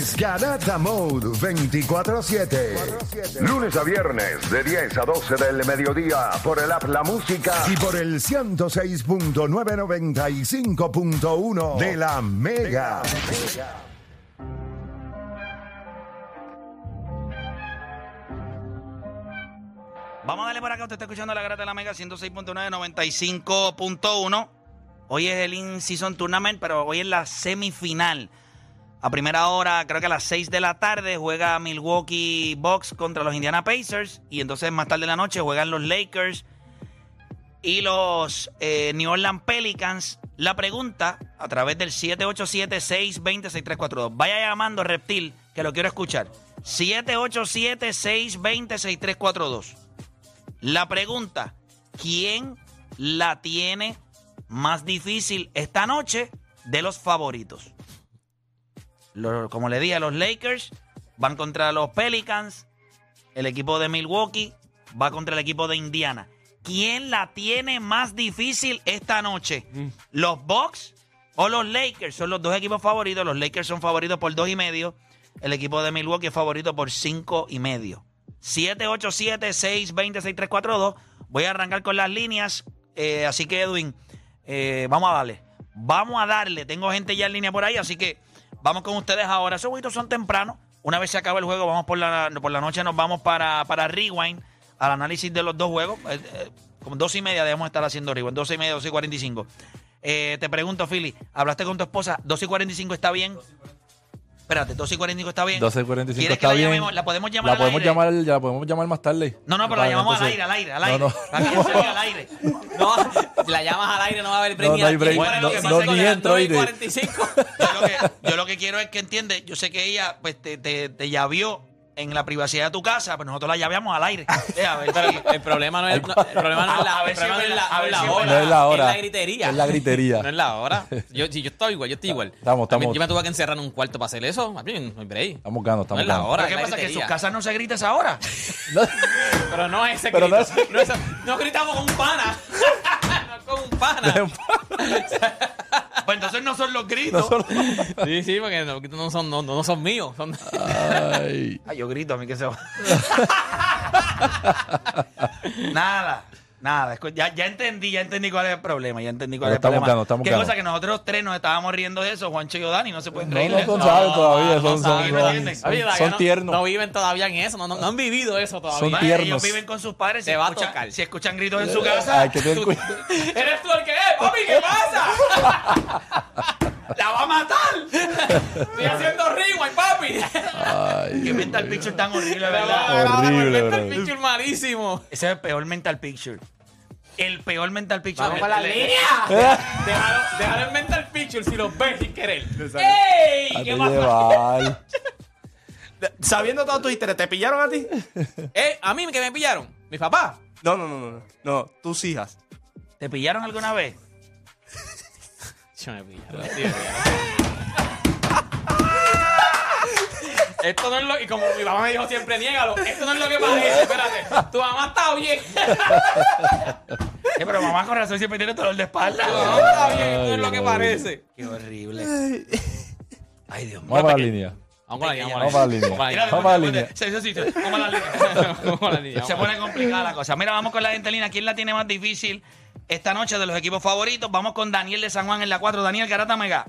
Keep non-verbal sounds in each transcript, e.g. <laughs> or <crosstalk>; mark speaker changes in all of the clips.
Speaker 1: es Garata Mode 24-7. Lunes a viernes de 10 a 12 del mediodía por el app La Música y por el 106.995.1 de la Mega.
Speaker 2: Vamos a darle por acá. Usted está escuchando la Garata de la Mega 106.9, 95.1. Hoy es el In-Season Tournament, pero hoy es la semifinal. A primera hora, creo que a las 6 de la tarde, juega Milwaukee Bucks contra los Indiana Pacers. Y entonces más tarde en la noche juegan los Lakers y los eh, New Orleans Pelicans. La pregunta a través del 787-620-6342. Vaya llamando, Reptil, que lo quiero escuchar. 787-620-6342. La pregunta, ¿quién la tiene más difícil esta noche de los favoritos? Como le dije, los Lakers van contra los Pelicans, el equipo de Milwaukee va contra el equipo de Indiana. ¿Quién la tiene más difícil esta noche? ¿Los Bucks o los Lakers? Son los dos equipos favoritos. Los Lakers son favoritos por dos y medio. El equipo de Milwaukee es favorito por cinco y medio. 787-620-6342. Voy a arrancar con las líneas. Eh, así que, Edwin, eh, vamos a darle. Vamos a darle. Tengo gente ya en línea por ahí, así que vamos con ustedes ahora. Esos jueguitos son tempranos. Una vez se acaba el juego, vamos por la, por la noche, nos vamos para, para Rewind, al análisis de los dos juegos. Eh, eh, como dos y media debemos estar haciendo Rewind. Dos y media, dos y cuarenta y cinco. Eh, te pregunto, Philly, ¿hablaste con tu esposa? ¿Dos y cuarenta y cinco está bien? Espérate, 2 y 45 está bien.
Speaker 3: 12 y 45
Speaker 2: ¿Quieres
Speaker 3: está
Speaker 2: la
Speaker 3: bien.
Speaker 2: llamemos? ¿La podemos llamar
Speaker 3: La podemos
Speaker 2: aire?
Speaker 3: llamar, ya la podemos llamar más tarde.
Speaker 2: No, no, pero la llamamos al aire, al aire, al
Speaker 3: No,
Speaker 2: aire.
Speaker 3: no.
Speaker 2: Ella salga al <laughs> aire.
Speaker 4: No, si la llamas al aire no va a haber break
Speaker 3: No,
Speaker 4: ni
Speaker 3: no hay break.
Speaker 4: 10.
Speaker 2: Bueno,
Speaker 4: Lo
Speaker 2: no, no,
Speaker 3: ni
Speaker 4: las
Speaker 3: entro,
Speaker 4: 9 y
Speaker 3: oíste. <laughs>
Speaker 4: 45.
Speaker 2: Yo lo, que, yo lo que quiero es que entiende, yo sé que ella pues te, te, te llavió en la privacidad de tu casa, pero nosotros la llaveamos al aire. <laughs> Eh, a ver,
Speaker 4: Pero
Speaker 2: si-
Speaker 4: el problema no es, no, el problema no es la, el
Speaker 2: si
Speaker 4: problema no
Speaker 2: es
Speaker 4: no es
Speaker 2: si
Speaker 4: hora.
Speaker 3: No es la hora.
Speaker 4: Es la gritería.
Speaker 3: Es la gritería. <laughs>
Speaker 4: No es la hora. <laughs> Yo, sí, yo estoy igual, yo estoy igual.
Speaker 3: Estamos,
Speaker 4: A mí-
Speaker 3: estamos.
Speaker 4: Yo me tuve que encerrar en un cuarto para hacer eso. A mí no hay break.
Speaker 3: Estamos ganando,
Speaker 4: No
Speaker 3: estamos
Speaker 4: es la hora.
Speaker 2: ¿Pero qué pasa? ¿Que en sus casas no se grita esa hora?
Speaker 4: Pero no es ese
Speaker 3: Pero no
Speaker 4: grito.
Speaker 3: es-
Speaker 4: No, es- no gritamos con un pana. No un pana. <laughs>
Speaker 2: Pues entonces no son los gritos. <laughs>
Speaker 4: Sí, sí, porque los gritos no son, no, no son míos. Son...
Speaker 3: Ay.
Speaker 2: Ay, yo grito a mí que se va. <laughs> nada, nada. Ya, ya entendí, ya entendí cuál es el problema. Ya entendí cuál
Speaker 3: Pero
Speaker 2: es el
Speaker 3: estamos
Speaker 2: problema.
Speaker 3: ganando, estamos
Speaker 2: Qué cosa que nosotros tres nos estábamos riendo de eso, Juancho y Dani, no se pueden
Speaker 3: No,
Speaker 2: reír
Speaker 3: no
Speaker 2: de
Speaker 3: son
Speaker 2: eso.
Speaker 3: todavía,
Speaker 4: no
Speaker 3: son, son,
Speaker 4: saben,
Speaker 2: ¿me
Speaker 3: son,
Speaker 2: entiendes?
Speaker 3: son-
Speaker 4: Oye,
Speaker 3: son
Speaker 4: todavía no-
Speaker 3: tiernos.
Speaker 4: No viven todavía en eso, no, no, no han vivido eso todavía.
Speaker 3: Son tiernos.
Speaker 2: Ellos viven con sus padres. Si
Speaker 4: Te va a
Speaker 2: escuchan,
Speaker 4: tocar.
Speaker 2: si escuchan gritos en su casa,
Speaker 3: Hay que tener cuidado. <laughs>
Speaker 4: ¿Eres tú el que es? Papi, ¿qué pasa? <laughs>
Speaker 2: ¡la va a matar!
Speaker 4: Estoy haciendo rewind, papi.
Speaker 3: Ay,
Speaker 2: Qué mental picture tan horrible, ¿verdad?
Speaker 3: Horrible,
Speaker 4: El
Speaker 3: brother.
Speaker 4: picture malísimo.
Speaker 2: Ese es el peor mental picture. El peor mental picture.
Speaker 4: Vamos con la línea. <laughs> Déjalo, déjalo en mental picture si lo ves sin querer. ¡Ey!
Speaker 3: a
Speaker 4: ¿Qué pasa?
Speaker 5: Sabiendo todo tu Twitter, ¿te pillaron a ti? <laughs>
Speaker 4: Eh, a mí que me pillaron. Mi papá.
Speaker 5: No, no, no, no. No, tus hijas.
Speaker 2: ¿Te pillaron alguna vez?
Speaker 4: Me pillaron. tío, <laughs> Esto no es lo y como mi mamá me dijo siempre, niégalo. Esto no es lo que parece. Espérate. Tu mamá está bien. <laughs>
Speaker 2: Eh, pero mamá con razón siempre tiene dolor de espalda.
Speaker 4: Tu mamá está bien. Esto no es lo que parece.
Speaker 2: Qué horrible. Ay, Dios mío.
Speaker 3: Vamos para la línea.
Speaker 4: Vamos con la línea.
Speaker 3: Vamos para la línea.
Speaker 4: Vamos
Speaker 3: para la línea.
Speaker 2: Vamos a la línea. Se pone complicada la cosa. Mira, vamos con la gente en línea. ¿Quién la tiene más difícil esta noche de los equipos favoritos? Vamos con Daniel de San Juan en la 4. Daniel Garata Mega.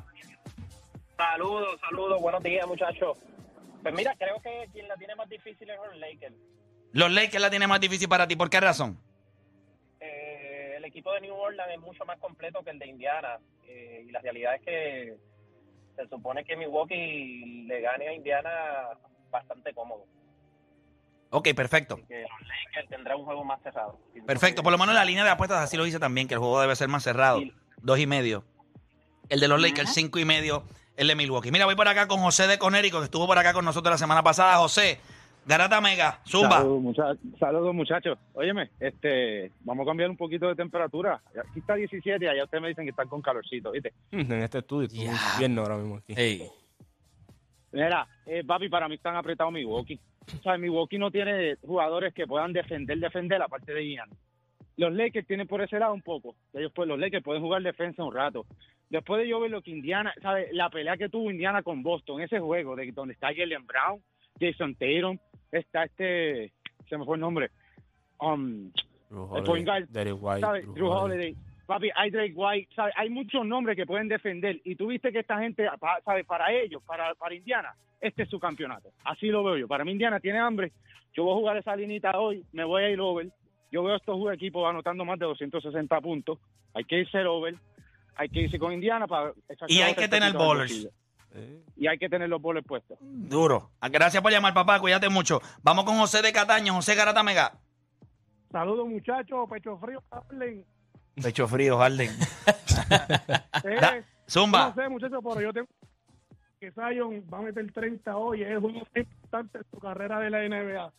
Speaker 6: Saludos, saludos, buenos días, muchachos. Pues mira, creo que quien la tiene más difícil es los Lakers.
Speaker 2: Los Lakers la tiene más difícil para ti. ¿Por qué razón?
Speaker 6: Eh, el equipo de New Orleans es mucho más completo que el de Indiana. eh, y la realidad es que se supone que Milwaukee le gane a Indiana bastante cómodo.
Speaker 2: Ok, perfecto.
Speaker 6: Que los Lakers tendrán un juego más cerrado.
Speaker 2: Perfecto. Por lo menos la línea de apuestas así lo dice también, que el juego debe ser más cerrado.
Speaker 6: Sí.
Speaker 2: Dos y medio. El de los Lakers, cinco y medio. El de Milwaukee. Mira, voy por acá con José de Conérico, que estuvo por acá con nosotros la semana pasada. José, Garata Mega, Zumba.
Speaker 7: Saludos, mucha- saludos, muchachos. Óyeme, este, vamos a cambiar un poquito de temperatura. Aquí está 17 y allá ustedes me dicen que están con calorcito, ¿viste?
Speaker 5: Mm, En este estudio, estoy bien ahora mismo aquí.
Speaker 4: Ey.
Speaker 7: Mira, eh, papi, para mí están apretados Milwaukee. O sea, Milwaukee no tiene jugadores que puedan defender, defender, aparte de Ian. Los Lakers tienen por ese lado un poco. Ellos, pues, los Lakers pueden jugar defensa un rato. después de yo ver lo que Indiana, ¿sabes? La pelea que tuvo Indiana con Boston, ese juego de donde está Jalen Brown, Jason Tatum, está este, se me fue el nombre, um,
Speaker 5: Drew
Speaker 7: el point guard,
Speaker 5: Derrick White.
Speaker 7: ¿sabes?
Speaker 5: Drew
Speaker 7: Drew
Speaker 5: Holiday.
Speaker 7: Holiday. Papi, hay Drake White, ¿sabes? Hay muchos nombres que pueden defender. Y tú viste que esta gente, ¿sabes? Para ellos, para, para Indiana, este es su campeonato. Así lo veo yo. Para mí, Indiana tiene hambre. Yo voy a jugar esa linita hoy, me voy a ir over. Yo veo a estos equipos anotando más de 260 puntos. Hay que irse over. Hay que irse con Indiana para...
Speaker 2: Y hay que tener bowlers.
Speaker 7: Y hay que tener los bowlers puestos.
Speaker 2: Duro. Ah, Gracias por llamar, papá. Cuídate mucho. Vamos con José de Cataño. José Garata Mega.
Speaker 8: Saludos muchachos, pecho frío, hablen.
Speaker 2: Pecho frío, Harden. <laughs>
Speaker 8: Eh,
Speaker 2: Da- Zumba.
Speaker 8: No sé muchachos, pero yo tengo que Zion va a meter 30 hoy, es el más importante en su carrera de la NBA.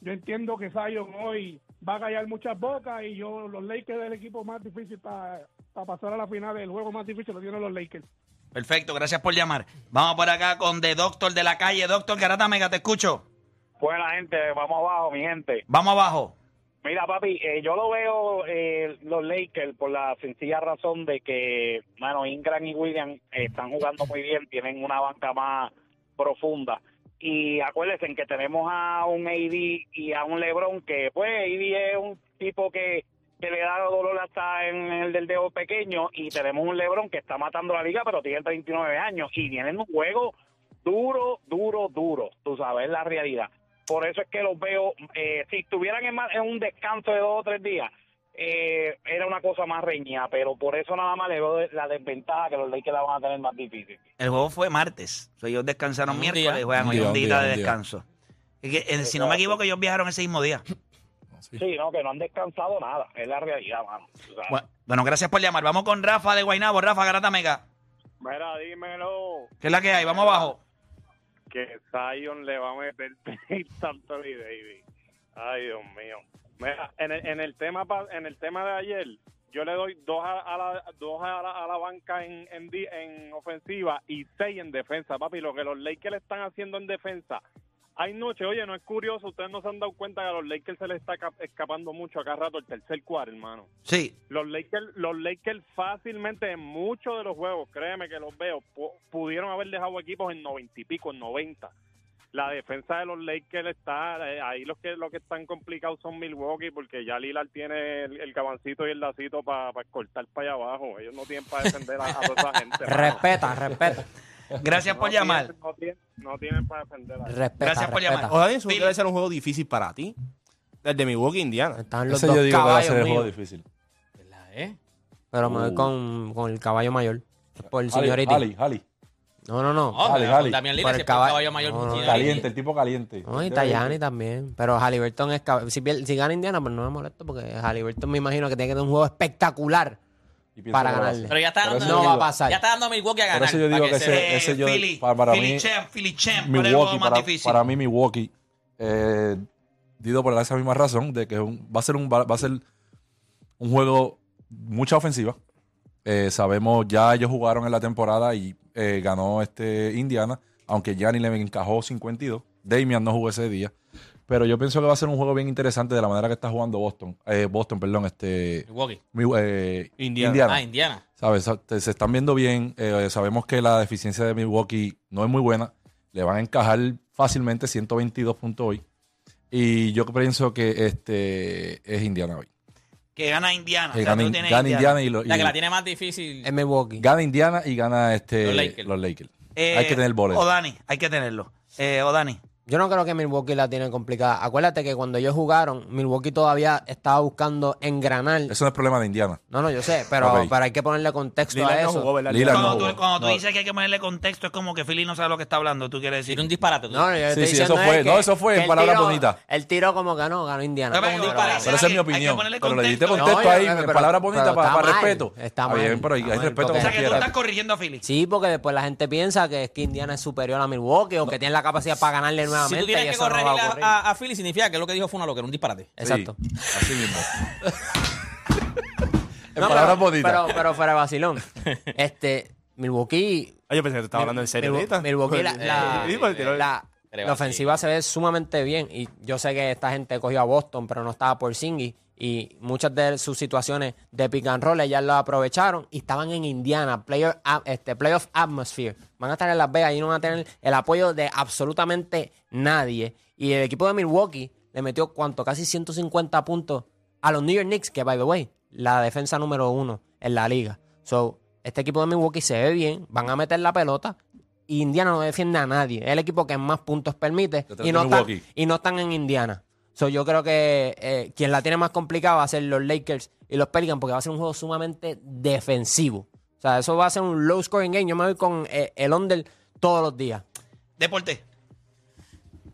Speaker 8: Yo entiendo que Zion hoy va a callar muchas bocas y yo los Lakers del equipo más difícil para pasar a la final del juego más difícil lo tienen los Lakers.
Speaker 2: Perfecto, gracias por llamar. Vamos por acá con The Doctor de la calle. Doctor Garata Mega, te escucho.
Speaker 6: Buena gente, vamos abajo, mi gente.
Speaker 2: Vamos abajo.
Speaker 6: Mira, papi, eh, yo lo veo eh, los Lakers por la sencilla razón de que, mano, Ingram y Williams eh, están jugando muy bien, tienen una banca más profunda. Y acuérdense que tenemos a un AD y a un LeBron que, pues, AD es un tipo que, que le da dolor hasta en el del dedo pequeño y tenemos un LeBron que está matando la liga, pero tiene 39 años y tienen un juego duro, duro, duro. Tú sabes, es la realidad. Por eso es que los veo, eh, si estuvieran en, un descanso de dos o tres días, eh, era una cosa más reñida, pero por eso nada más le veo de- la desventaja que los Lakers la van a tener más difícil.
Speaker 2: El juego fue martes. O sea, ellos descansaron
Speaker 4: Un
Speaker 2: miércoles
Speaker 4: día.
Speaker 2: y juegan
Speaker 3: Un
Speaker 2: hoy
Speaker 3: día,
Speaker 2: un día de
Speaker 3: un día.
Speaker 2: descanso. Y que, eh, si no me equivoco, ellos viajaron ese mismo día.
Speaker 3: Sí.
Speaker 6: Sí, no, que no han descansado nada, es la realidad, mano.
Speaker 2: Bueno, bueno, gracias por llamar. Vamos con Rafa de Guaynabo. Rafa Garata Mega.
Speaker 9: Mira, dímelo
Speaker 2: ¿Qué es la que hay? Vamos abajo.
Speaker 9: Que Zion le va a meter <laughs> tanto a Davis. Ay, Dios mío. Mira, en el, en el tema en el tema de ayer, yo le doy dos a, la dos a la, a la banca en, en, ofensiva y seis en defensa, papi. Lo que los Lakers están haciendo en defensa. Hay noche, oye, no es curioso, ustedes no se han dado cuenta que a los Lakers se les está ca- escapando mucho acá rato el tercer cuarto, hermano.
Speaker 2: Sí.
Speaker 9: Los Lakers, los Lakers fácilmente en muchos de los juegos, créeme que los veo, pu- pudieron haber dejado equipos en noventa y pico, en 90. La defensa de los Lakers está, eh, ahí los que los que están complicados son Milwaukee porque ya Lillard tiene el, el cabancito y el lacito para cortar para allá abajo. Ellos no tienen para defender a, a toda esa gente.
Speaker 10: Respeta, respeta.
Speaker 2: Gracias por
Speaker 9: No
Speaker 2: llamar.
Speaker 9: no, tienen, no tienen para defender a
Speaker 10: Respeta.
Speaker 2: Gracias por
Speaker 10: respeta.
Speaker 2: llamar.
Speaker 5: Ojalá eso debe ser un juego difícil para ti. Desde Milwaukee, Indiana.
Speaker 10: Están los
Speaker 3: Ese
Speaker 10: dos
Speaker 3: yo digo que va a
Speaker 10: caballos
Speaker 3: ser el juego
Speaker 10: míos,
Speaker 3: difícil.
Speaker 4: ¿Verdad, eh?
Speaker 10: pero me voy
Speaker 3: Uh.
Speaker 10: con, con el caballo mayor. Por el
Speaker 3: Hali,
Speaker 10: señorito.
Speaker 3: Hali, Hali.
Speaker 10: No, no, no.
Speaker 4: No,
Speaker 3: Dale,
Speaker 4: con
Speaker 3: dale.
Speaker 4: Damián
Speaker 10: Por
Speaker 4: Lillard
Speaker 10: el caballo.
Speaker 4: caballo mayor.
Speaker 10: No, no,
Speaker 4: tiene-
Speaker 3: Caliente, el tipo caliente.
Speaker 10: No, y Tajani también. Pero Halliburton es cab- si, pier- si gana Indiana, pues no me molesto porque Halliburton me imagino que tiene que tener un juego espectacular. Para
Speaker 3: que
Speaker 10: ganarle.
Speaker 4: Pero ya está dando,
Speaker 10: No va a pasar.
Speaker 4: ya está dando Milwaukee a ganar.
Speaker 3: Por eso yo digo
Speaker 4: para
Speaker 3: que
Speaker 4: se-
Speaker 3: ese- ese yo-
Speaker 2: Philly,
Speaker 3: para- para
Speaker 2: Philly
Speaker 3: mí-
Speaker 2: Champ, Philly Champ. ¿Cuál es el juego
Speaker 3: Milwaukee, para, para mí Milwaukee, eh, digo por esa misma razón, de que un- va a ser un va, va a ser un juego mucha ofensiva. Eh, sabemos, ya ellos jugaron en la temporada y eh, ganó este Indiana, aunque Gianni le encajó 52. Damian no jugó ese día. Pero yo pienso que va a ser un juego bien interesante de la manera que está jugando Boston. Eh, Boston, perdón, este
Speaker 4: Milwaukee.
Speaker 3: mi- eh,
Speaker 5: Indiana.
Speaker 3: Indiana.
Speaker 4: Ah, Indiana.
Speaker 3: ¿Sabes? Se están viendo bien. eh, sabemos que la deficiencia de Milwaukee no es muy buena. Le van a encajar fácilmente 122 puntos hoy. Y yo pienso que este es Indiana hoy.
Speaker 2: Que gana Indiana.
Speaker 3: Que
Speaker 2: O sea,
Speaker 3: gana,
Speaker 2: tú tienes
Speaker 3: gana Indiana y, lo-
Speaker 4: La
Speaker 3: y-
Speaker 4: que la tiene más difícil.
Speaker 10: Es Milwaukee.
Speaker 3: gana Indiana y gana este,
Speaker 4: Los
Speaker 3: los
Speaker 4: Lakers.
Speaker 3: Lakers.
Speaker 2: Eh,
Speaker 3: Hay que tener boleto.
Speaker 2: O Dani, hay que tenerlo. Eh, o Dani.
Speaker 10: Yo no creo que Milwaukee la tiene complicada. Acuérdate que cuando ellos jugaron, Milwaukee todavía estaba buscando engranar.
Speaker 3: Eso no es problema de Indiana.
Speaker 10: No, no, yo sé, pero,
Speaker 3: Ok.
Speaker 10: pero hay que ponerle contexto
Speaker 5: Lillard
Speaker 10: a
Speaker 5: no
Speaker 10: eso.
Speaker 5: jugó, ¿verdad?
Speaker 3: Lillard no
Speaker 2: Cuando,
Speaker 3: jugó.
Speaker 2: tú, cuando tú
Speaker 3: No.
Speaker 2: dices que hay que ponerle contexto, es como que Philly no sabe lo que está hablando. ¿Tú quieres decir?
Speaker 4: Tiene un disparate.
Speaker 10: No, yo
Speaker 3: Sí,
Speaker 10: estoy
Speaker 3: sí,
Speaker 10: diciendo
Speaker 3: eso fue-
Speaker 10: es
Speaker 3: no, eso fue en palabras bonitas.
Speaker 10: El tiro como que no, ganó Indiana.
Speaker 2: Pero,
Speaker 3: esa es mi opinión. Pero le diste
Speaker 2: contexto.
Speaker 10: No,
Speaker 3: ahí, en palabras bonitas para, respeto.
Speaker 10: está
Speaker 3: bien, pero hay, respeto
Speaker 10: porque-
Speaker 2: O sea, que tú estás corrigiendo a Philly.
Speaker 10: Sí, porque después la gente piensa que es que Indiana es superior a Milwaukee o que tiene la capacidad para ganarle
Speaker 4: Si
Speaker 10: nuevamente.
Speaker 4: tú
Speaker 10: y
Speaker 4: tienes que
Speaker 10: no
Speaker 4: corregir
Speaker 10: a
Speaker 4: Philly, significa que lo que dijo fue una locura, un disparate.
Speaker 10: Exacto.
Speaker 3: Sí, así mismo. <laughs> en
Speaker 10: No,
Speaker 3: palabras
Speaker 10: pero,
Speaker 3: bonitas.
Speaker 10: pero, pero fuera de vacilón. <laughs> Este, Milwaukee.
Speaker 5: Ah, yo pensé que te estaba hablando en serio ahorita.
Speaker 10: Milwaukee, la- <laughs> La ofensiva se ve sumamente bien. Y yo sé que esta gente cogió a Boston, pero no estaba por Singy. Y muchas de sus situaciones de pick and roll ellas lo aprovecharon y estaban en Indiana, playoff, este, playoff atmosphere. Van a estar en Las Vegas y no van a tener el apoyo de absolutamente nadie. Y el equipo de Milwaukee le metió cuánto, casi 150 puntos a los New York Knicks, que by the way, la defensa número uno en la liga. So, este equipo de Milwaukee se ve bien, van a meter la pelota. Y Indiana no defiende a nadie. Es el equipo que más puntos permite y no, están, y no están en Indiana. So, yo creo que eh, quien la tiene más complicada va a ser los Lakers y los Pelicans porque va a ser un juego sumamente defensivo. O sea, eso va a ser un low scoring game. Yo me voy con eh, el under todos los días.
Speaker 2: Deporte.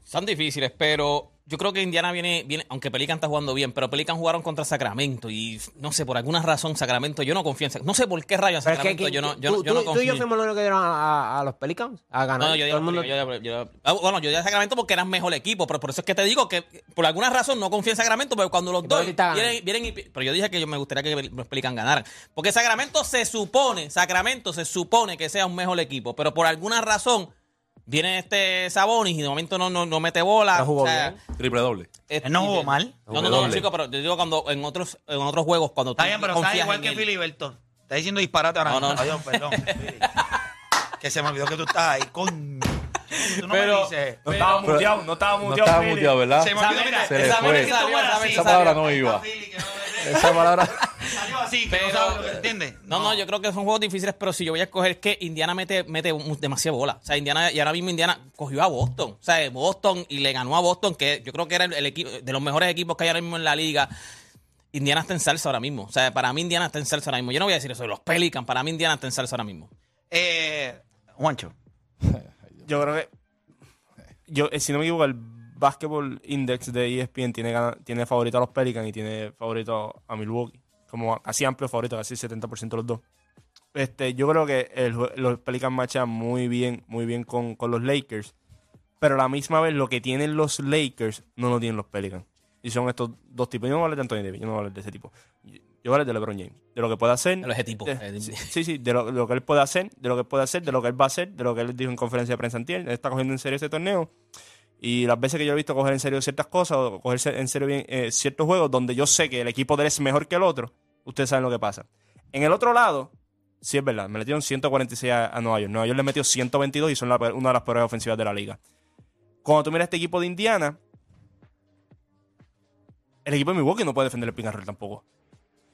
Speaker 4: Son difíciles, pero yo creo que Indiana viene, viene, aunque Pelican está jugando bien, pero Pelican jugaron contra Sacramento y no sé, por alguna razón Sacramento, yo no confío en Sacramento. No sé por qué rayos
Speaker 10: Pero es que-
Speaker 4: Sacramento, yo no, yo,
Speaker 10: tú,
Speaker 4: no- yo no
Speaker 10: tú- tú y
Speaker 4: confío.
Speaker 10: yo fuimos los únicos que dieron a, a- los Pelicans a ganar.
Speaker 4: No, yo digo,
Speaker 10: mundo-
Speaker 4: yo- yo- yo- ah, bueno, yo digo a Sacramento porque eran mejor equipo, pero por eso es que te digo que por alguna razón no confío en Sacramento, pero cuando los dos vienen, vienen y, pero yo dije que yo me gustaría que los Pelican ganaran, porque Sacramento se supone, Sacramento se supone que sea un mejor equipo, pero por alguna razón viene este Sabonis y de momento no, no, no mete bola,
Speaker 10: No jugó
Speaker 4: o sea,
Speaker 10: bien.
Speaker 3: Triple doble.
Speaker 4: es-
Speaker 2: Él no jugó mal.
Speaker 4: No, no, no,
Speaker 3: Doble.
Speaker 4: chico, pero yo digo cuando en otros en otros juegos cuando
Speaker 2: Está
Speaker 4: tú
Speaker 2: bien, pero está
Speaker 4: confías
Speaker 2: igual
Speaker 4: en
Speaker 2: que
Speaker 4: él.
Speaker 2: Filiberto. Está diciendo disparate ahora
Speaker 4: No,
Speaker 2: mismo.
Speaker 4: no.
Speaker 2: Adiós, perdón. <laughs> Que se me olvidó que tú estás ahí. Coño. Tú no
Speaker 5: Pero-
Speaker 2: me dices.
Speaker 5: No estaba muteado, no estaba
Speaker 3: No
Speaker 5: muteado.
Speaker 3: estaba
Speaker 5: Philly.
Speaker 3: muteado, ¿verdad?
Speaker 2: Se me olvidó, mira,
Speaker 3: Se le
Speaker 2: esa
Speaker 3: fue.
Speaker 2: vez que
Speaker 4: Salió,
Speaker 2: así.
Speaker 3: Esa palabra no iba.
Speaker 2: Fili, que no-
Speaker 3: Esa palabra.
Speaker 2: Salió así, que
Speaker 4: Pero-
Speaker 2: no sabes lo que entiendes.
Speaker 4: No, no, yo creo que son juegos difíciles, pero si yo voy a escoger es que Indiana mete, mete demasiada bola. O sea, Indiana, y ahora mismo Indiana cogió a Boston. O sea, Boston y le ganó a Boston, que yo creo que era el, el equipo de los mejores equipos que hay ahora mismo en la liga. Indiana está en salsa ahora mismo. O sea, para mí Indiana está en salsa ahora mismo. Yo no voy a decir eso de los Pelicans, para mí Indiana está en salsa ahora mismo.
Speaker 2: Eh, Juancho.
Speaker 5: Yo creo que. Yo, eh, si no me equivoco, el Basketball Index de ESPN tiene, tiene favorito a los Pelicans y tiene favorito a Milwaukee. Como casi amplio favorito, casi 70% los dos. Este, yo creo que el los Pelicans machan muy bien, muy bien con, con los Lakers. Pero a la misma vez, lo que tienen los Lakers no lo tienen los Pelicans. Y son estos dos tipos. Yo no voy a hablar de Anthony Davis, yo no voy a hablar de ese tipo. Yo voy a hablar de LeBron James. De lo que puede hacer.
Speaker 4: De los
Speaker 5: de- sí, sí, sí, de lo, de lo que él puede hacer, de lo que puede hacer, de lo que él va a hacer, de lo que él dijo en conferencia de prensa antier. Él está cogiendo en serio este torneo. Y las veces que yo he visto coger en serio ciertas cosas o coger en serio bien eh, ciertos juegos donde yo sé que el equipo de él es mejor que el otro, ustedes saben lo que pasa. En el otro lado, sí es verdad, me metieron 146 a, a Nueva York. Nueva York le metió 122 y son una de las peores ofensivas de la liga. Cuando tú miras este equipo de Indiana, el equipo de Milwaukee no puede defender el pick tampoco.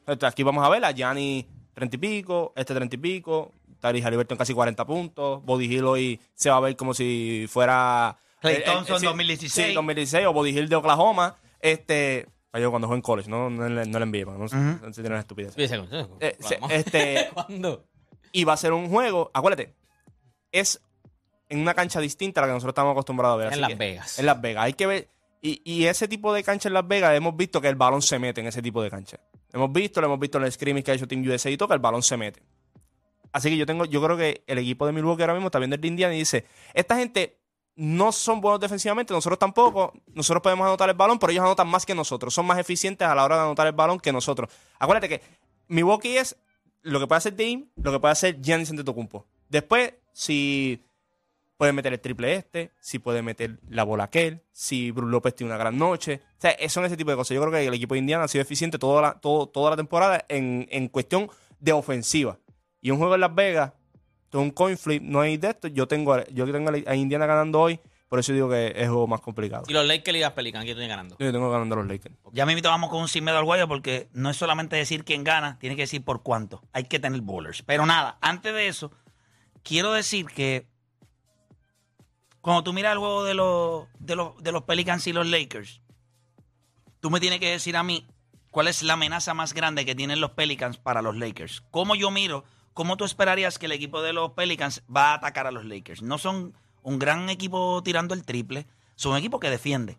Speaker 5: Entonces, aquí vamos a ver a Gianni 30 y pico, este 30 y pico, Tari Halliburton casi 40 puntos, Body Hill hoy se va a ver como si fuera...
Speaker 2: Clay
Speaker 5: eh, eh,
Speaker 2: Thompson
Speaker 5: sí,
Speaker 2: 2016.
Speaker 5: Sí, 2016, o Body Hill de Oklahoma. Este... Yo cuando jugué en college, no, no, le, no le envié, no, no se tiene estupidez. Eh, se- este, <laughs>
Speaker 4: ¿Cuándo?
Speaker 5: y va a ser un juego, acuérdate, es en una cancha distinta a la que nosotros estamos acostumbrados a ver.
Speaker 4: En
Speaker 5: así
Speaker 4: Las
Speaker 5: que-
Speaker 4: Vegas.
Speaker 5: En Las Vegas. Hay que ver. Y, y ese tipo de cancha en Las Vegas, hemos visto que el balón se mete en ese tipo de cancha. Hemos visto, lo hemos visto en el scrimmage que ha hecho Team USA y todo, que el balón se mete. Así que yo tengo, yo creo que el equipo de Milwaukee ahora mismo está viendo el de Indiana y dice, esta gente no son buenos defensivamente, nosotros tampoco, nosotros podemos anotar el balón, pero ellos anotan más que nosotros, son más eficientes a la hora de anotar el balón que nosotros. Acuérdate que Milwaukee es lo que puede hacer Dame, lo que puede hacer Giannis Antetokounmpo. Después, si puede meter el triple este, si puede meter la bola aquel, si Bruce López tiene una gran noche. O sea, son ese tipo de cosas. Yo creo que el equipo de Indiana ha sido eficiente toda la, toda la temporada en, en cuestión de ofensiva. Y un juego en Las Vegas, todo un coin flip, no hay de esto. Yo tengo, a- yo tengo a Indiana ganando hoy, por eso digo que es juego más complicado.
Speaker 4: Y los Lakers y las Pelicans, ¿quién tiene ganando?
Speaker 5: Yo tengo ganando a los Lakers.
Speaker 2: Ya me vamos con un sin miedo al guayo porque no es solamente decir quién gana, tiene que decir por cuánto. Hay que tener bowlers. Pero nada, antes de eso, quiero decir que cuando tú miras el juego de los, de los, de los Pelicans y los Lakers, tú me tienes que decir a mí cuál es la amenaza más grande que tienen los Pelicans para los Lakers. ¿Cómo yo miro? ¿Cómo tú esperarías que el equipo de los Pelicans va a atacar a los Lakers? No son un gran equipo tirando el triple, son un equipo que defiende.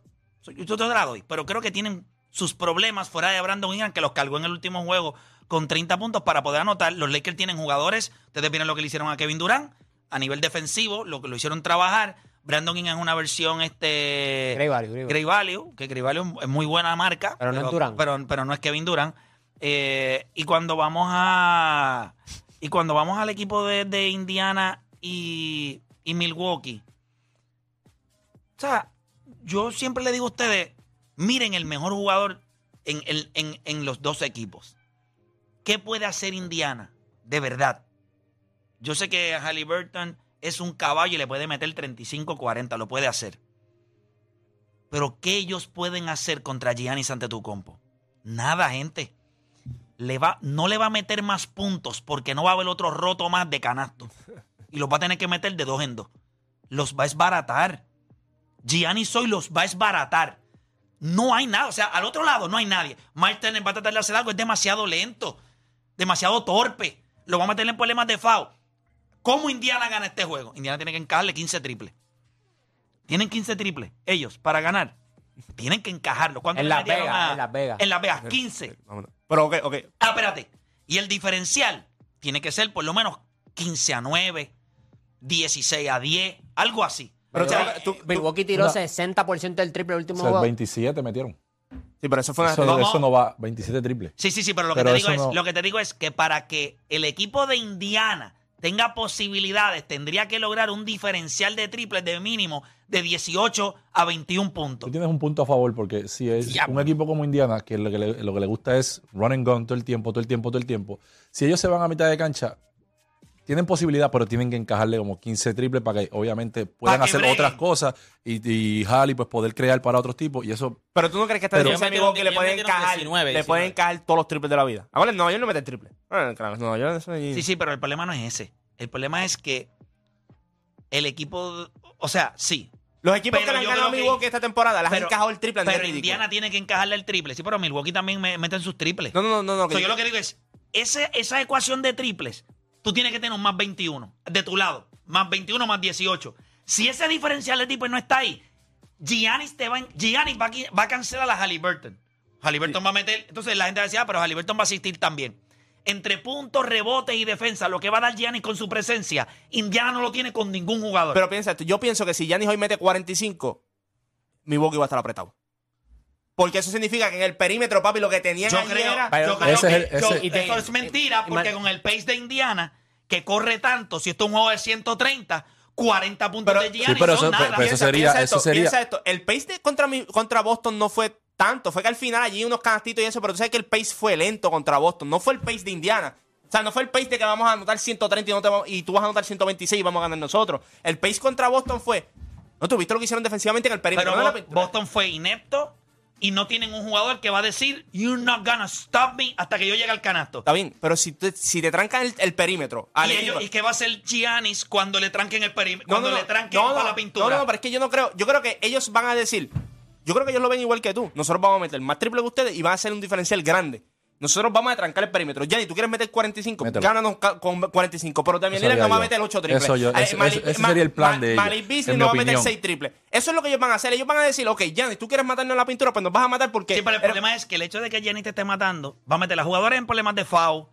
Speaker 2: Yo te la doy, pero creo que tienen sus problemas fuera de Brandon Ingram, que los cargó en el último juego con 30 puntos para poder anotar. Los Lakers tienen jugadores, ustedes vieron lo que le hicieron a Kevin Durant, a nivel defensivo, lo que lo hicieron trabajar. Brandon Ingram es una versión este
Speaker 10: Great value, great value.
Speaker 2: Que Great Value es muy buena marca.
Speaker 10: Pero no es Durant.
Speaker 2: Pero, pero no es Kevin Durant. Eh, y cuando vamos a. Y cuando vamos al equipo de, de Indiana y, y Milwaukee, O sea, yo siempre le digo a ustedes, miren el mejor jugador en, en- en los dos equipos. ¿Qué puede hacer Indiana? De verdad. Yo sé que Halliburton es un caballo y le puede meter 35-40, lo puede hacer. Pero ¿qué ellos pueden hacer contra Giannis Antetokounmpo? Nada, gente. Le va, no le va a meter más puntos porque no va a haber otro roto más de canasto. Y los va a tener que meter de dos en dos. Los va a esbaratar. Giannis hoy los va a esbaratar. No hay nada. O sea, al otro lado no hay nadie. Turner va a tratar de hacer algo. Es demasiado lento. Demasiado torpe. Lo va a meter en problemas de foul. ¿Cómo Indiana gana este juego? Indiana tiene que encajarle 15 triples. Tienen 15 triples. Ellos, para ganar. Tienen que encajarlo. ¿Cuánto
Speaker 10: En Las Vegas,
Speaker 2: a-
Speaker 10: en Las Vegas.
Speaker 2: En Las Vegas, 15.
Speaker 5: Vámonos. Pero, ok, ok.
Speaker 2: Ah, espérate. Y el diferencial tiene que ser por lo menos 15 a 9, 16 a 10, algo así.
Speaker 5: Pero
Speaker 2: O sea,
Speaker 5: tú- tú-
Speaker 10: Milwaukee tiró
Speaker 3: No.
Speaker 10: 60% del triple el
Speaker 3: O
Speaker 10: último
Speaker 3: sea,
Speaker 10: juego.
Speaker 3: 27 metieron.
Speaker 5: Sí, pero eso fue una
Speaker 3: Eso,
Speaker 2: Vamos.
Speaker 3: eso no va, 27 triple.
Speaker 2: Sí, sí, sí, pero lo
Speaker 3: Pero
Speaker 2: que te digo
Speaker 3: eso
Speaker 2: es,
Speaker 3: no-
Speaker 2: lo que te digo es que para que el equipo de Indiana tenga posibilidades, tendría que lograr un diferencial de triples de mínimo de 18 a 21 puntos.
Speaker 3: Tú tienes un punto a favor porque si es
Speaker 2: Ya.
Speaker 3: un equipo como Indiana, que lo que, le, lo que le gusta es run and gun todo el tiempo, todo el tiempo, todo el tiempo, si ellos se van a mitad de cancha, tienen posibilidad, pero tienen que encajarle como 15 triples para que obviamente puedan
Speaker 2: que
Speaker 3: hacer
Speaker 2: breguen.
Speaker 3: otras cosas y, y Halley pues poder crear para otros tipos y eso
Speaker 5: Pero tú no crees que defensa de
Speaker 4: Ellos
Speaker 5: Milwaukee le pueden encajar,
Speaker 4: 19,
Speaker 5: le
Speaker 4: 19.
Speaker 5: pueden encajar todos los triples de la vida. Ahora, no, ellos no meten triple. Ah, no, yo eso ahí-
Speaker 2: Sí, sí, pero el problema no es ese. El problema es que el equipo, o sea, sí,
Speaker 5: Los equipos
Speaker 2: Pero
Speaker 5: que le han
Speaker 2: yo
Speaker 5: ganado a
Speaker 2: creo que-
Speaker 5: Milwaukee esta temporada las han encajado el triple.
Speaker 2: pero. Indiana tiene que encajarle el triple. Sí, pero Milwaukee también me meten sus triples.
Speaker 5: No, no, no, no.
Speaker 2: O sea,
Speaker 5: que-
Speaker 2: yo lo que digo es, ese, esa ecuación de triples, tú tienes que tener un más 21 de tu lado. Más 21 más 18. Si ese diferencial de triples no está ahí, Giannis, te va, a- Giannis va, a, va a cancelar a Halliburton. Halliburton va a meter... Entonces la gente va a decir, ah, pero Halliburton va a asistir también. Entre puntos, rebotes y defensa, lo que va a dar Giannis con su presencia, Indiana no lo tiene con ningún jugador.
Speaker 5: Pero piensa esto, yo pienso que si Giannis hoy mete 45, Milwaukee va a estar apretado. Porque eso significa que en el perímetro, papi, lo que tenían
Speaker 2: yo creo,
Speaker 5: era...
Speaker 2: yo creo
Speaker 3: Ese es
Speaker 2: que
Speaker 3: el- ese-
Speaker 2: eso es mentira,
Speaker 10: y-
Speaker 2: porque
Speaker 10: y-
Speaker 2: con el pace de Indiana, que corre tanto, si esto es un juego de 130, 40 puntos
Speaker 5: Pero-
Speaker 2: de Giannis
Speaker 3: Sí, pero
Speaker 2: son
Speaker 3: eso-
Speaker 2: nada.
Speaker 3: pero eso
Speaker 5: Piensa-
Speaker 3: sería-
Speaker 5: piensa
Speaker 3: eso
Speaker 5: esto,
Speaker 3: sería-
Speaker 5: piensa esto, El pace de contra, mi- contra Boston no fue tanto. Fue que al final allí unos canastitos y eso, pero tú sabes que el pace fue lento contra Boston. No fue el pace de Indiana. O sea, no fue el pace de que vamos a anotar 130 y, no te vamos- y tú vas a anotar 126 y vamos a ganar nosotros. El pace contra Boston fue... ¿No tuviste lo que hicieron defensivamente en el perímetro?
Speaker 2: Pero
Speaker 5: No.
Speaker 2: Boston fue inepto y no tienen un jugador que va a decir, You're not gonna stop me hasta que yo llegue al canasto.
Speaker 5: Está bien, pero si te, si te trancan el, el perímetro... al
Speaker 2: Y, ellos- ¿y qué va a hacer Giannis cuando le tranquen el perímetro?
Speaker 5: No,
Speaker 2: Cuando
Speaker 5: no,
Speaker 2: le tranquen
Speaker 5: No,
Speaker 2: la pintura.
Speaker 5: No, no, pero es que yo no creo. Yo creo que ellos van a decir. Yo creo que ellos lo ven igual que tú. Nosotros vamos a meter más triple que ustedes y van a hacer un diferencial grande. Nosotros vamos a trancar el perímetro. Yanni, ¿tú quieres meter 45? Mételo.Gánanos ca- con 45. Pero también Lillard no va a meter 8 triples.
Speaker 3: Eso yo- ese- sería el plan
Speaker 5: Ma-
Speaker 3: de ellos,
Speaker 5: Malik Beasley no va a meter
Speaker 3: opinión.
Speaker 5: 6 triples. Eso es lo que ellos van a hacer. Ellos van a decir, ok, Yanni, tú quieres matarnos en la pintura, pues nos vas a matar porque...
Speaker 2: Sí, pero el
Speaker 5: Pero-
Speaker 2: problema es que el hecho de que Giannis te esté matando va a meter a jugadores en problemas de foul.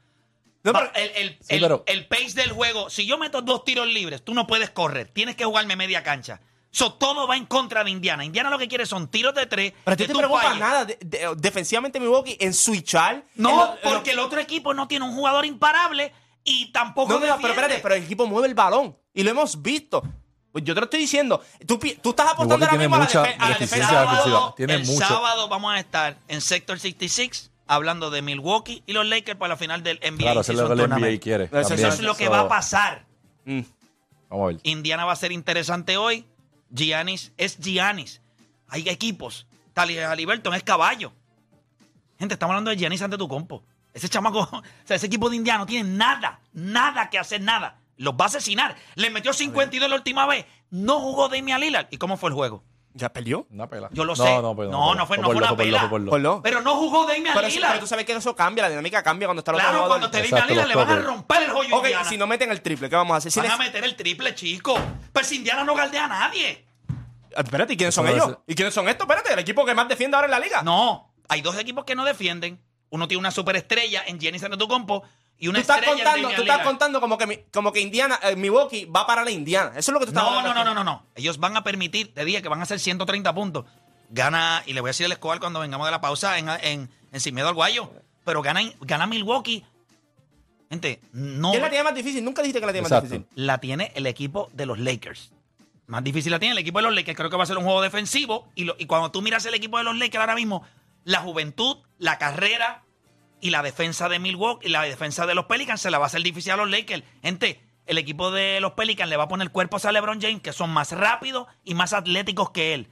Speaker 5: No,
Speaker 2: Va-
Speaker 5: pero-
Speaker 2: el, el-
Speaker 3: Sí,
Speaker 2: el-
Speaker 3: pero-
Speaker 2: el pace del juego, si yo meto dos tiros libres, tú no puedes correr. Tienes que jugarme media cancha. So, todo va en contra de Indiana. Indiana lo que quiere son tiros de tres.
Speaker 5: pero a ti
Speaker 2: que
Speaker 5: te
Speaker 2: tú
Speaker 5: preocupa
Speaker 2: falles.
Speaker 5: nada de- de- defensivamente Milwaukee en switchar.
Speaker 2: No,
Speaker 5: lo- en lo-
Speaker 2: porque el otro equipo no tiene un jugador imparable y tampoco
Speaker 5: No, no, pero espérate, pero el equipo mueve el balón. Y lo hemos visto. Pues yo te lo estoy diciendo. Tú, estás apostando ahora
Speaker 3: tiene
Speaker 5: mismo a la,
Speaker 3: mucha
Speaker 5: defe- a la
Speaker 3: deficiencia
Speaker 5: defensa.
Speaker 3: defensiva.
Speaker 2: sábado,
Speaker 3: Tiene
Speaker 2: el
Speaker 3: mucho.
Speaker 2: sábado vamos a estar en Sector 66 hablando de Milwaukee y los Lakers para la final del NBA.
Speaker 3: Claro, eso es lo que el NBA quiere.
Speaker 5: Eso es
Speaker 3: también.
Speaker 2: Eso es lo que va a pasar.
Speaker 5: Mm.
Speaker 3: Vamos a ver.
Speaker 2: Indiana va a ser interesante hoy. Giannis es Giannis. Hay equipos. Tali Halliburton es caballo. Gente, estamos hablando de Giannis ante tu compo. Ese chamaco, <laughs> o sea, ese equipo de Indiana no tiene nada, nada que hacer, nada. Los va a asesinar. Le metió 52 la última vez. No jugó Damian Lillard. ¿Y cómo fue el juego?
Speaker 5: ¿Ya perdió?
Speaker 3: Una pela.
Speaker 2: Yo lo
Speaker 3: No,
Speaker 2: sé.
Speaker 3: No, pues,
Speaker 2: No, no fue- no fue una
Speaker 3: por lo,
Speaker 2: pela.
Speaker 3: fue por lo.
Speaker 5: Por lo-
Speaker 2: Pero no jugó Damian
Speaker 5: Pero, sí,
Speaker 2: Lillard.
Speaker 5: pero tú sabes que eso cambia, la dinámica cambia cuando está otro
Speaker 2: Claro, cuando te
Speaker 3: Exacto,
Speaker 2: Damian Lillard le
Speaker 3: los
Speaker 2: van a
Speaker 3: toques.
Speaker 2: romper el joyo
Speaker 5: Ok,
Speaker 2: Indiana.
Speaker 5: si no meten el triple, ¿qué vamos a hacer? Si
Speaker 2: Van a
Speaker 5: les-
Speaker 2: meter el triple, chico. Pero si Indiana no galdea a nadie.
Speaker 5: Ah, Espérate, ¿y quiénes
Speaker 3: Eso
Speaker 5: son
Speaker 3: no
Speaker 5: ellos?
Speaker 3: es-
Speaker 5: ¿Y quiénes son estos? Espérate, el equipo que más defiende ahora en la liga.
Speaker 2: No, hay dos equipos que no defienden. Uno tiene una superestrella en Giannis Antetokounmpo y una
Speaker 5: Tú estás contando, tú estás contando como que, mi- como que Indiana, eh, Milwaukee va para la Indiana. Eso es lo que tú estás
Speaker 2: No,
Speaker 5: hablando
Speaker 2: no, no, no, no, no. Ellos van a permitir, te dije que van a hacer 130 puntos. Gana, y le voy a decir el Escobar cuando vengamos de la pausa en, en, en Sin Miedo al Guayo. Pero gana, gana Milwaukee. Gente, no
Speaker 5: ¿Quién la tiene más difícil? Nunca dijiste que la tiene más difícil.
Speaker 2: la tiene el equipo de los Lakers. Más difícil la tiene el equipo de los Lakers. Creo que va a ser un juego defensivo. Y, lo- y cuando tú miras el equipo de los Lakers ahora mismo, la juventud, la carrera y la defensa de Milwaukee y la defensa de los Pelicans se la va a hacer difícil a los Lakers. Gente, el equipo de los Pelicans le va a poner cuerpos a LeBron James que son más rápidos y más atléticos que él.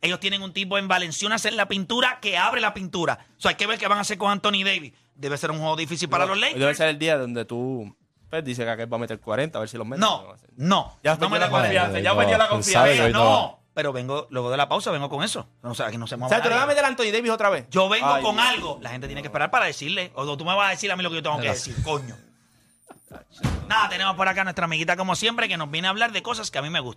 Speaker 2: Ellos tienen un tipo en Valenciunas en la pintura que abre la pintura. O sea, hay que ver qué van a hacer con Anthony Davis. Debe ser un juego difícil para los
Speaker 5: Hoy Debe
Speaker 2: Lakers.
Speaker 5: ser el día donde tú pues, dices que aquel va a meter 40, a ver si los mete.
Speaker 2: No, no.
Speaker 5: Ya
Speaker 2: no me
Speaker 5: la
Speaker 2: da
Speaker 5: confianza, ya perdió la confianza.
Speaker 2: no.
Speaker 3: No.
Speaker 2: Pero vengo, luego de la pausa, vengo con eso. O sea, que no se
Speaker 5: O
Speaker 2: mueva
Speaker 5: sea, ¿tú le vas a meter a Anthony Davis otra vez?
Speaker 2: Yo vengo
Speaker 5: Ay,
Speaker 2: con
Speaker 5: Dios.
Speaker 2: algo. La gente tiene que esperar para decirle. O tú me vas a decir a mí lo que yo tengo que decir, coño. Nada, tenemos por acá a nuestra amiguita como siempre que nos viene a hablar de cosas que a mí me gustan.